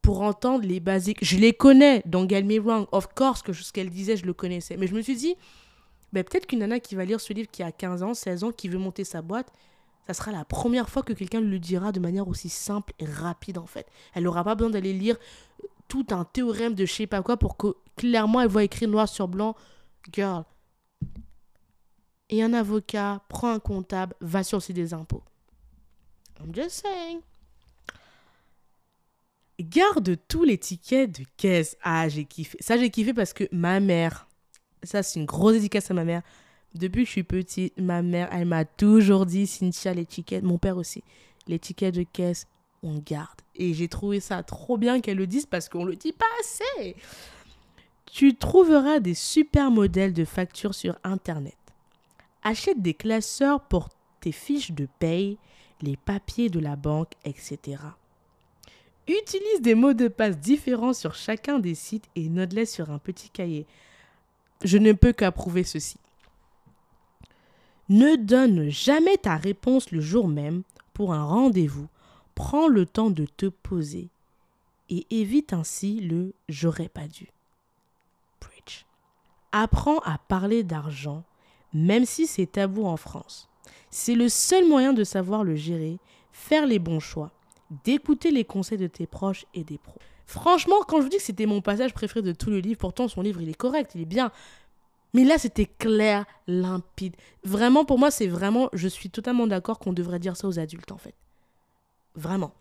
pour entendre les basiques. Je les connais, don't get me wrong. Of course que ce qu'elle disait, je le connaissais. Mais je me suis dit, ben, peut-être qu'une nana qui va lire ce livre qui a 15 ans, 16 ans, qui veut monter sa boîte, ça sera la première fois que quelqu'un le dira de manière aussi simple et rapide en fait. Elle n'aura pas besoin d'aller lire tout un théorème de je sais pas quoi pour que clairement elle voit écrit noir sur blanc girl. Et un avocat, prend un comptable, va sur le des impôts. I'm just saying. Garde tous les tickets de caisse. Ah, j'ai kiffé. Ça, j'ai kiffé parce que ma mère, ça, c'est une grosse dédicace à ma mère. Depuis que je suis petite, ma mère, elle m'a toujours dit, Cynthia, les tickets, mon père aussi, les tickets de caisse, on garde. Et j'ai trouvé ça trop bien qu'elle le dise parce qu'on le dit pas assez. Tu trouveras des super modèles de factures sur Internet. Achète des classeurs pour tes fiches de paye, les papiers de la banque, etc. Utilise des mots de passe différents sur chacun des sites et note-les sur un petit cahier. Je ne peux qu'approuver ceci. Ne donne jamais ta réponse le jour même pour un rendez-vous. Prends le temps de te poser et évite ainsi le j'aurais pas dû. Apprends à parler d'argent, même si c'est tabou en France. C'est le seul moyen de savoir le gérer, faire les bons choix, d'écouter les conseils de tes proches et des pros. Franchement, quand je vous dis que c'était mon passage préféré de tout le livre, pourtant son livre il est correct, il est bien, mais là, c'était clair, limpide. Vraiment, pour moi, c'est vraiment, je suis totalement d'accord qu'on devrait dire ça aux adultes, en fait. Vraiment.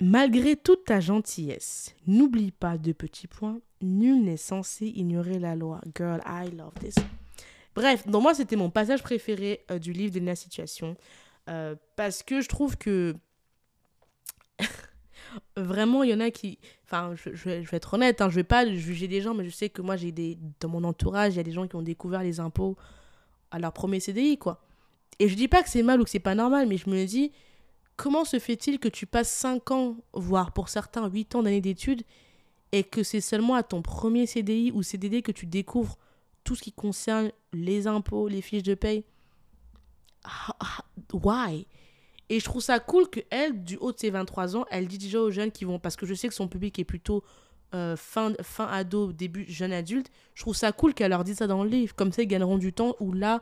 Malgré toute ta gentillesse, n'oublie pas deux petits points. Nul n'est censé ignorer la loi. Girl, I love this. Bref, donc moi, c'était mon passage préféré euh, du livre de la situation. Euh, parce que je trouve que vraiment, il y en a qui. Enfin, je, vais, être honnête, hein, je vais pas juger des gens, mais je sais que moi, j'ai des. Dans mon entourage, il y a des gens qui ont découvert les impôts à leur premier CDI, quoi. Et je dis pas que c'est mal ou que c'est pas normal, mais je me dis, comment se fait-il que tu passes 5 ans, voire pour certains 8 ans d'années d'études, et que c'est seulement à ton premier CDI ou CDD que tu découvres tout ce qui concerne les impôts, les fiches de paye? Ah, ah, Why? Et je trouve ça cool que elle, du haut de ses 23 ans, elle dit déjà aux jeunes qui vont, parce que je sais que son public est plutôt euh, fin, fin ado, début jeune adulte, je trouve ça cool qu'elle leur dise ça dans le livre. Comme ça, ils gagneront du temps, où là,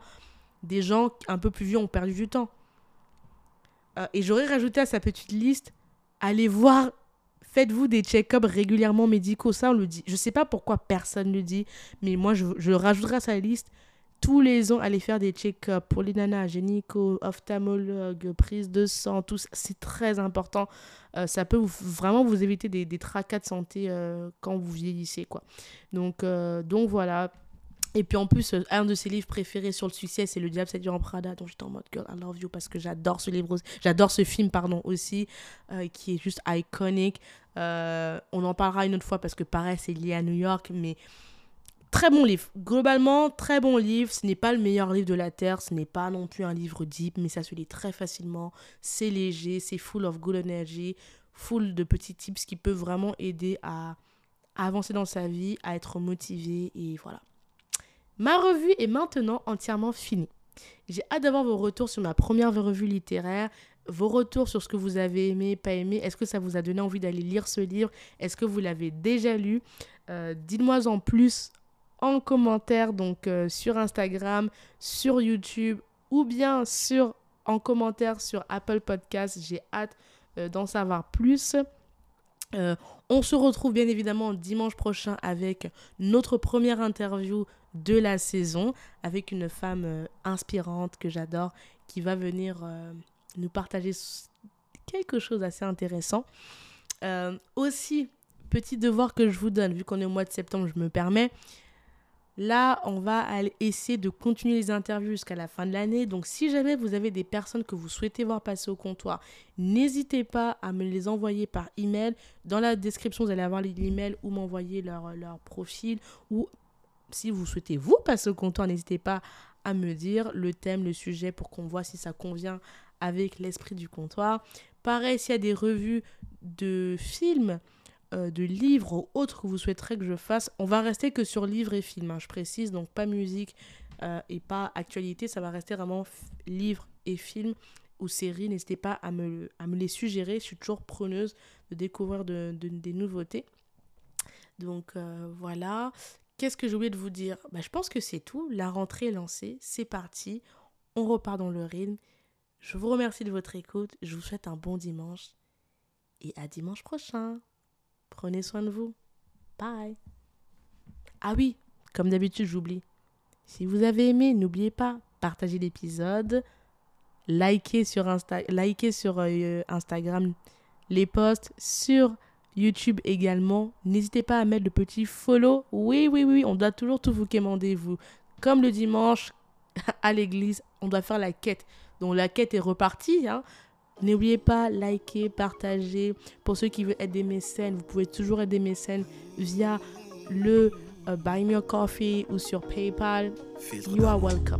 des gens un peu plus vieux ont perdu du temps. Euh, et j'aurais rajouté à sa petite liste, allez voir, faites-vous des check-ups régulièrement médicaux. Ça, on le dit. Je sais pas pourquoi personne le dit, mais moi, je, je rajouterai à sa liste tous les ans aller faire des check-ups pour les nanas, gynéco, ophtalmologue, prise de sang, tout c'est très important. Euh, ça peut vraiment vous éviter des, des tracas de santé euh, quand vous vieillissez, quoi. Donc, euh, donc voilà. Et puis en plus, un de ses livres préférés sur le succès, c'est Le Diable c'est en Prada. Donc j'étais en mode Girl, I love you parce que j'adore ce livre, j'adore ce film, pardon, aussi, qui est juste iconique. on en parlera une autre fois parce que pareil, c'est lié à New York, mais Très bon livre. Globalement, très bon livre. Ce n'est pas le meilleur livre de la Terre. Ce n'est pas non plus un livre deep, mais ça se lit très facilement. C'est léger, c'est full of good energy, full de petits tips qui peuvent vraiment aider à, avancer dans sa vie, à être motivé et voilà. Ma revue est maintenant entièrement finie. J'ai hâte d'avoir vos retours sur ma première revue littéraire, vos retours sur ce que vous avez aimé, pas aimé. Est-ce que ça vous a donné envie d'aller lire ce livre? Est-ce que vous l'avez déjà lu? Euh, Dites-moi en plus en commentaire donc euh, sur Instagram, sur YouTube ou bien sur en commentaire sur Apple Podcast. J'ai hâte euh, d'en savoir plus. Euh, on se retrouve bien évidemment dimanche prochain avec notre première interview de la saison avec une femme inspirante que j'adore qui va venir nous partager quelque chose d'assez intéressant. aussi, petit devoir que je vous donne, vu qu'on est au mois de septembre, je me permets, Là, on va essayer de continuer les interviews jusqu'à la fin de l'année. Donc, si jamais vous avez des personnes que vous souhaitez voir passer au comptoir, n'hésitez pas à me les envoyer par email. Dans la description, vous allez avoir l'email ou m'envoyer leur, leur profil. Ou si vous souhaitez vous passer au comptoir, n'hésitez pas à me dire le thème, le sujet pour qu'on voit si ça convient avec l'esprit du comptoir. Pareil, s'il y a des revues de films euh, de livres ou autres que vous souhaiterez que je fasse, on va rester que sur livres et films, hein, je précise, donc pas musique euh, et pas actualité, ça va rester vraiment livres et films ou séries. N'hésitez pas à me, les suggérer, je suis toujours preneuse de découvrir de, des nouveautés. Donc euh, voilà. Qu'est-ce que j'ai oublié de vous dire? Bah, Je pense que c'est tout. La rentrée est lancée. C'est parti. On repart dans le rythme. Je vous remercie de votre écoute. Je vous souhaite un bon dimanche. Et à dimanche prochain. Prenez soin de vous. Bye. Ah oui, comme d'habitude, j'oublie. Si vous avez aimé, n'oubliez pas, partagez l'épisode, likez sur, Insta likez sur euh, Instagram les posts, sur YouTube également. N'hésitez pas à mettre le petit follow. Oui, oui, oui, on doit toujours tout vous quémander, vous. Comme le dimanche à l'église, on doit faire la quête. Donc la quête est repartie. Hein. N'oubliez pas, liker, partager. Pour ceux qui veulent être des mécènes, vous pouvez toujours être des mécènes via le uh, Buy Me a Coffee ou sur PayPal. You are welcome.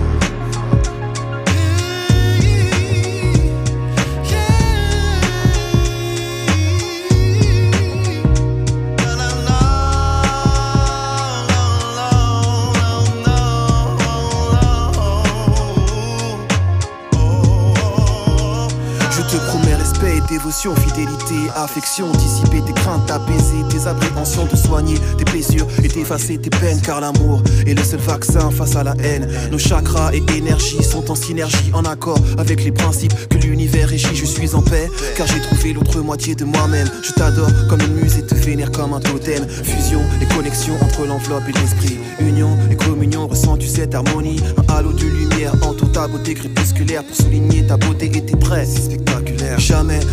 dévotion, fidélité, affection, dissiper tes craintes, apaiser tes appréhensions, te soigner tes blessures et t'effacer tes peines, car l'amour est le seul vaccin face à la haine. Nos chakras et énergies sont en synergie, en accord avec les principes que l'univers régit. Je suis en paix, car j'ai trouvé l'autre moitié de moi-même. Je t'adore comme une muse et te vénère comme un totem. Fusion et connexion entre l'enveloppe et l'esprit. Union et communion, ressens-tu cette harmonie? Un halo de lumière entoure ta beauté crépusculaire pour souligner ta beauté et tes traits. C'est spectaculaire. Jamais